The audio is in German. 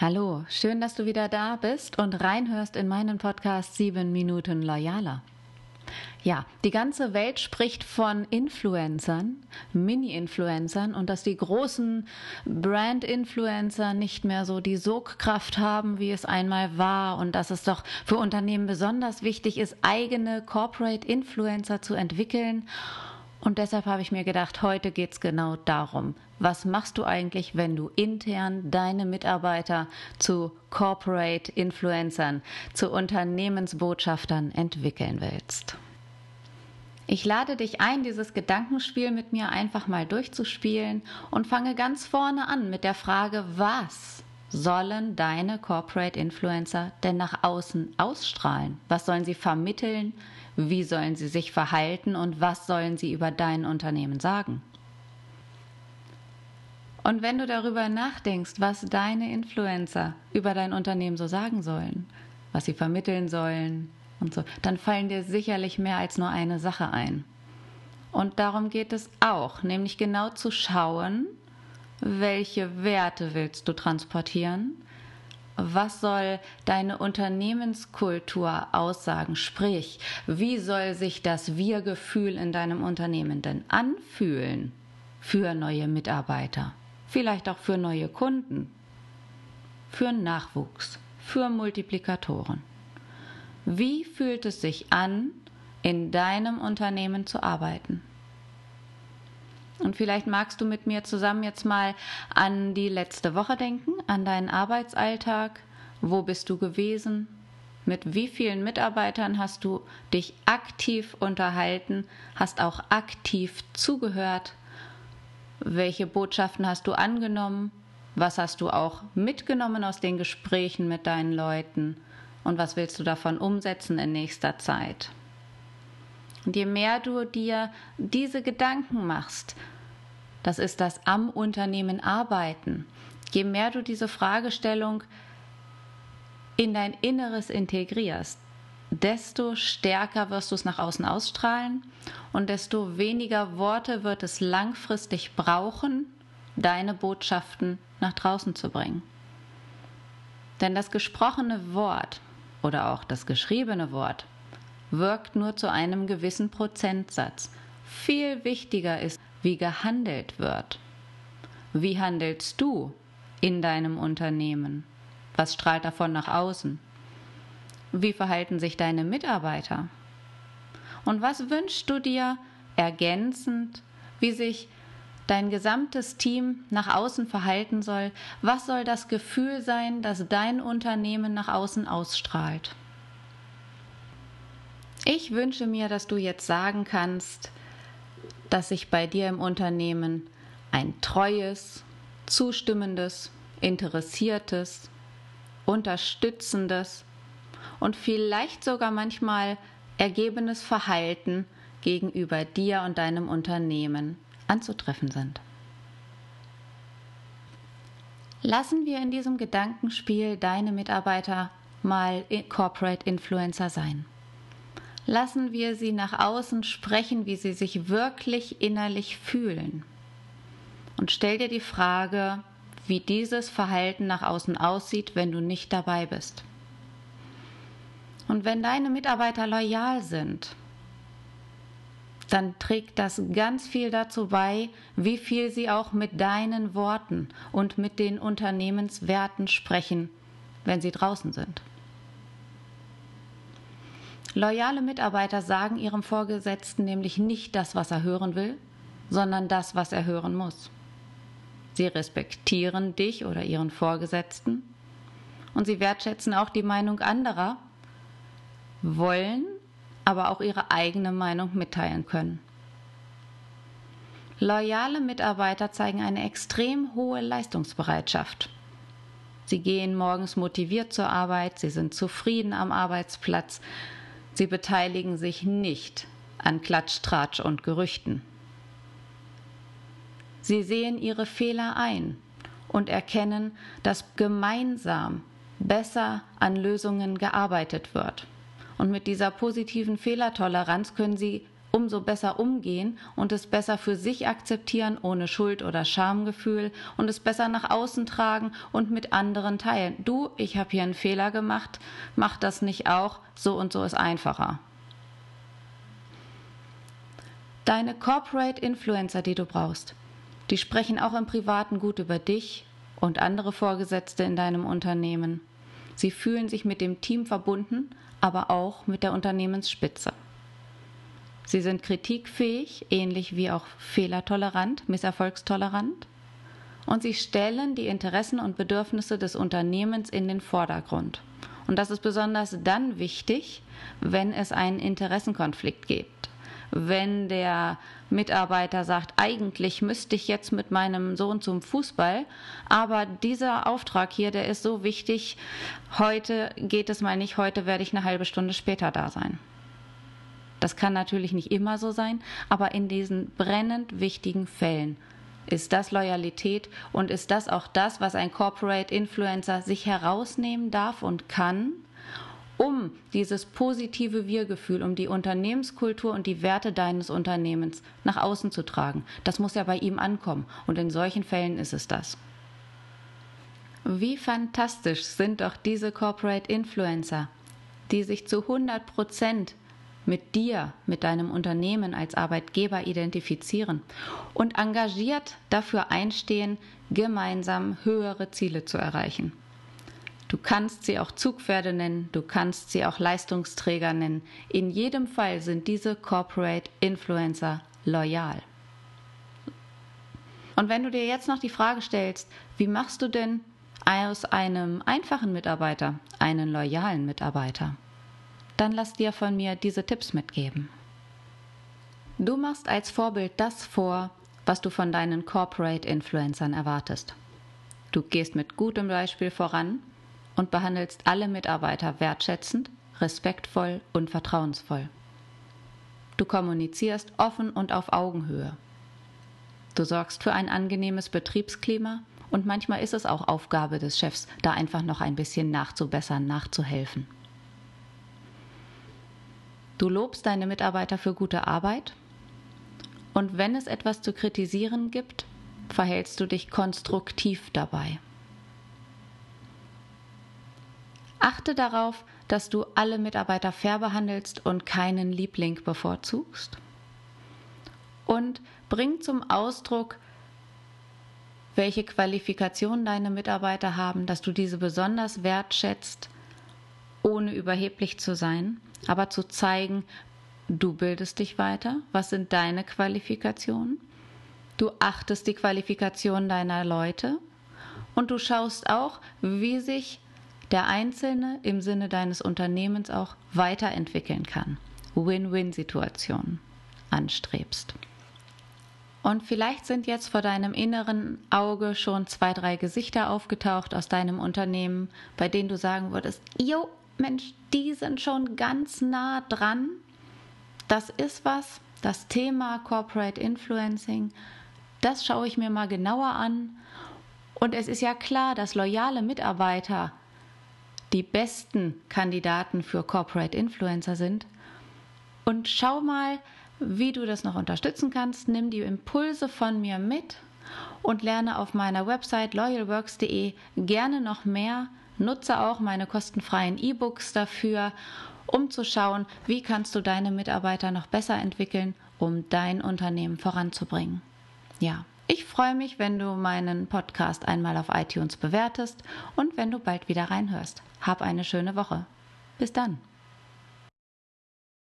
Hallo, schön, dass du wieder da bist und reinhörst in meinen Podcast 7 Minuten Loyaler. Ja, die ganze Welt spricht von Influencern, Mini-Influencern und dass die großen Brand-Influencer nicht mehr so die Sogkraft haben, wie es einmal war und dass es doch für Unternehmen besonders wichtig ist, eigene Corporate Influencer zu entwickeln und deshalb habe ich mir gedacht, heute geht es genau darum. Was machst du eigentlich, wenn du intern deine Mitarbeiter zu Corporate Influencern, zu Unternehmensbotschaftern entwickeln willst? Ich lade dich ein, dieses Gedankenspiel mit mir einfach mal durchzuspielen und fange ganz vorne an mit der Frage, was sollen deine Corporate Influencer denn nach außen ausstrahlen? Was sollen sie vermitteln? Wie sollen sie sich verhalten und was sollen sie über dein Unternehmen sagen? Und wenn du darüber nachdenkst, was deine Influencer über dein Unternehmen so sagen sollen, was sie vermitteln sollen und so, dann fallen dir sicherlich mehr als nur eine Sache ein. Und darum geht es auch, nämlich genau zu schauen, welche Werte willst du transportieren, was soll deine Unternehmenskultur aussagen? Sprich, wie soll sich das Wir-Gefühl in deinem Unternehmen denn anfühlen für neue Mitarbeiter? Vielleicht auch für neue Kunden, für Nachwuchs, für Multiplikatoren. Wie fühlt es sich an, in deinem Unternehmen zu arbeiten? Und vielleicht magst du mit mir zusammen jetzt mal an die letzte Woche denken, an deinen Arbeitsalltag. Wo bist du gewesen? Mit wie vielen Mitarbeitern hast du dich aktiv unterhalten? Hast auch aktiv zugehört? Welche Botschaften hast du angenommen? Was hast du auch mitgenommen aus den Gesprächen mit deinen Leuten? Und was willst du davon umsetzen in nächster Zeit? Und je mehr du dir diese Gedanken machst, das ist das am Unternehmen arbeiten. Je mehr du diese Fragestellung in dein Inneres integrierst, desto stärker wirst du es nach außen ausstrahlen und desto weniger Worte wird es langfristig brauchen, deine Botschaften nach draußen zu bringen. Denn das gesprochene Wort oder auch das geschriebene Wort wirkt nur zu einem gewissen Prozentsatz. Viel wichtiger ist, wie gehandelt wird. Wie handelst du in deinem Unternehmen? Was strahlt davon nach außen? Wie verhalten sich deine Mitarbeiter? Und was wünschst du dir ergänzend, wie sich dein gesamtes Team nach außen verhalten soll? Was soll das Gefühl sein, das dein Unternehmen nach außen ausstrahlt? Ich wünsche mir, dass du jetzt sagen kannst, dass sich bei dir im Unternehmen ein treues, zustimmendes, interessiertes, unterstützendes und vielleicht sogar manchmal ergebenes Verhalten gegenüber dir und deinem Unternehmen anzutreffen sind. Lassen wir in diesem Gedankenspiel deine Mitarbeiter mal Corporate Influencer sein. Lassen wir sie nach außen sprechen, wie sie sich wirklich innerlich fühlen. Und stell dir die Frage, wie dieses Verhalten nach außen aussieht, wenn du nicht dabei bist. Und wenn deine Mitarbeiter loyal sind, dann trägt das ganz viel dazu bei, wie viel sie auch mit deinen Worten und mit den Unternehmenswerten sprechen, wenn sie draußen sind. Loyale Mitarbeiter sagen ihrem Vorgesetzten nämlich nicht das, was er hören will, sondern das, was er hören muss. Sie respektieren dich oder ihren Vorgesetzten und sie wertschätzen auch die Meinung anderer, wollen aber auch ihre eigene Meinung mitteilen können. Loyale Mitarbeiter zeigen eine extrem hohe Leistungsbereitschaft. Sie gehen morgens motiviert zur Arbeit, sie sind zufrieden am Arbeitsplatz Sie beteiligen sich nicht an Klatsch, Tratsch und Gerüchten. Sie sehen ihre Fehler ein und erkennen, dass gemeinsam besser an Lösungen gearbeitet wird. Und mit dieser positiven Fehlertoleranz können sie umso besser umgehen und es besser für sich akzeptieren, ohne Schuld oder Schamgefühl und es besser nach außen tragen und mit anderen teilen. Du, ich habe hier einen Fehler gemacht, mach das nicht auch, so und so ist einfacher. Deine Corporate Influencer, die du brauchst, die sprechen auch im Privaten gut über dich und andere Vorgesetzte in deinem Unternehmen. Sie fühlen sich mit dem Team verbunden, aber auch mit der Unternehmensspitze. Sie sind kritikfähig, ähnlich wie auch fehlertolerant, misserfolgstolerant. Und sie stellen die Interessen und Bedürfnisse des Unternehmens in den Vordergrund. Und das ist besonders dann wichtig, wenn es einen Interessenkonflikt gibt. Wenn der Mitarbeiter sagt, eigentlich müsste ich jetzt mit meinem Sohn zum Fußball, aber dieser Auftrag hier, der ist so wichtig, heute geht es mal nicht, heute werde ich eine halbe Stunde später da sein. Das kann natürlich nicht immer so sein, aber in diesen brennend wichtigen Fällen ist das Loyalität und ist das auch das, was ein Corporate Influencer sich herausnehmen darf und kann, um dieses positive Wir-Gefühl, um die Unternehmenskultur und die Werte deines Unternehmens nach außen zu tragen. Das muss ja bei ihm ankommen und in solchen Fällen ist es das. Wie fantastisch sind doch diese Corporate Influencer, die sich zu 100 Prozent mit dir, mit deinem Unternehmen als Arbeitgeber identifizieren und engagiert dafür einstehen, gemeinsam höhere Ziele zu erreichen. Du kannst sie auch Zugpferde nennen, du kannst sie auch Leistungsträger nennen. In jedem Fall sind diese Corporate Influencer loyal. Und wenn du dir jetzt noch die Frage stellst, wie machst du denn aus einem einfachen Mitarbeiter einen loyalen Mitarbeiter? Dann lass dir von mir diese Tipps mitgeben. Du machst als Vorbild das vor, was du von deinen Corporate Influencern erwartest. Du gehst mit gutem Beispiel voran und behandelst alle Mitarbeiter wertschätzend, respektvoll und vertrauensvoll. Du kommunizierst offen und auf Augenhöhe. Du sorgst für ein angenehmes Betriebsklima und manchmal ist es auch Aufgabe des Chefs, da einfach noch ein bisschen nachzubessern, nachzuhelfen. Du lobst deine Mitarbeiter für gute Arbeit und wenn es etwas zu kritisieren gibt, verhältst du dich konstruktiv dabei. Achte darauf, dass du alle Mitarbeiter fair behandelst und keinen Liebling bevorzugst. Und bring zum Ausdruck, welche Qualifikationen deine Mitarbeiter haben, dass du diese besonders wertschätzt, ohne überheblich zu sein aber zu zeigen, du bildest dich weiter, was sind deine Qualifikationen, du achtest die Qualifikationen deiner Leute und du schaust auch, wie sich der Einzelne im Sinne deines Unternehmens auch weiterentwickeln kann. Win-Win-Situation anstrebst. Und vielleicht sind jetzt vor deinem inneren Auge schon zwei, drei Gesichter aufgetaucht aus deinem Unternehmen, bei denen du sagen würdest, jo, Mensch, die sind schon ganz nah dran. Das ist was, das Thema Corporate Influencing, das schaue ich mir mal genauer an. Und es ist ja klar, dass loyale Mitarbeiter die besten Kandidaten für Corporate Influencer sind. Und schau mal, wie du das noch unterstützen kannst. Nimm die Impulse von mir mit und lerne auf meiner Website loyalworks.de gerne noch mehr Nutze auch meine kostenfreien E-Books dafür, um zu schauen, wie kannst du deine Mitarbeiter noch besser entwickeln, um dein Unternehmen voranzubringen. Ja, ich freue mich, wenn du meinen Podcast einmal auf iTunes bewertest und wenn du bald wieder reinhörst. Hab eine schöne Woche. Bis dann.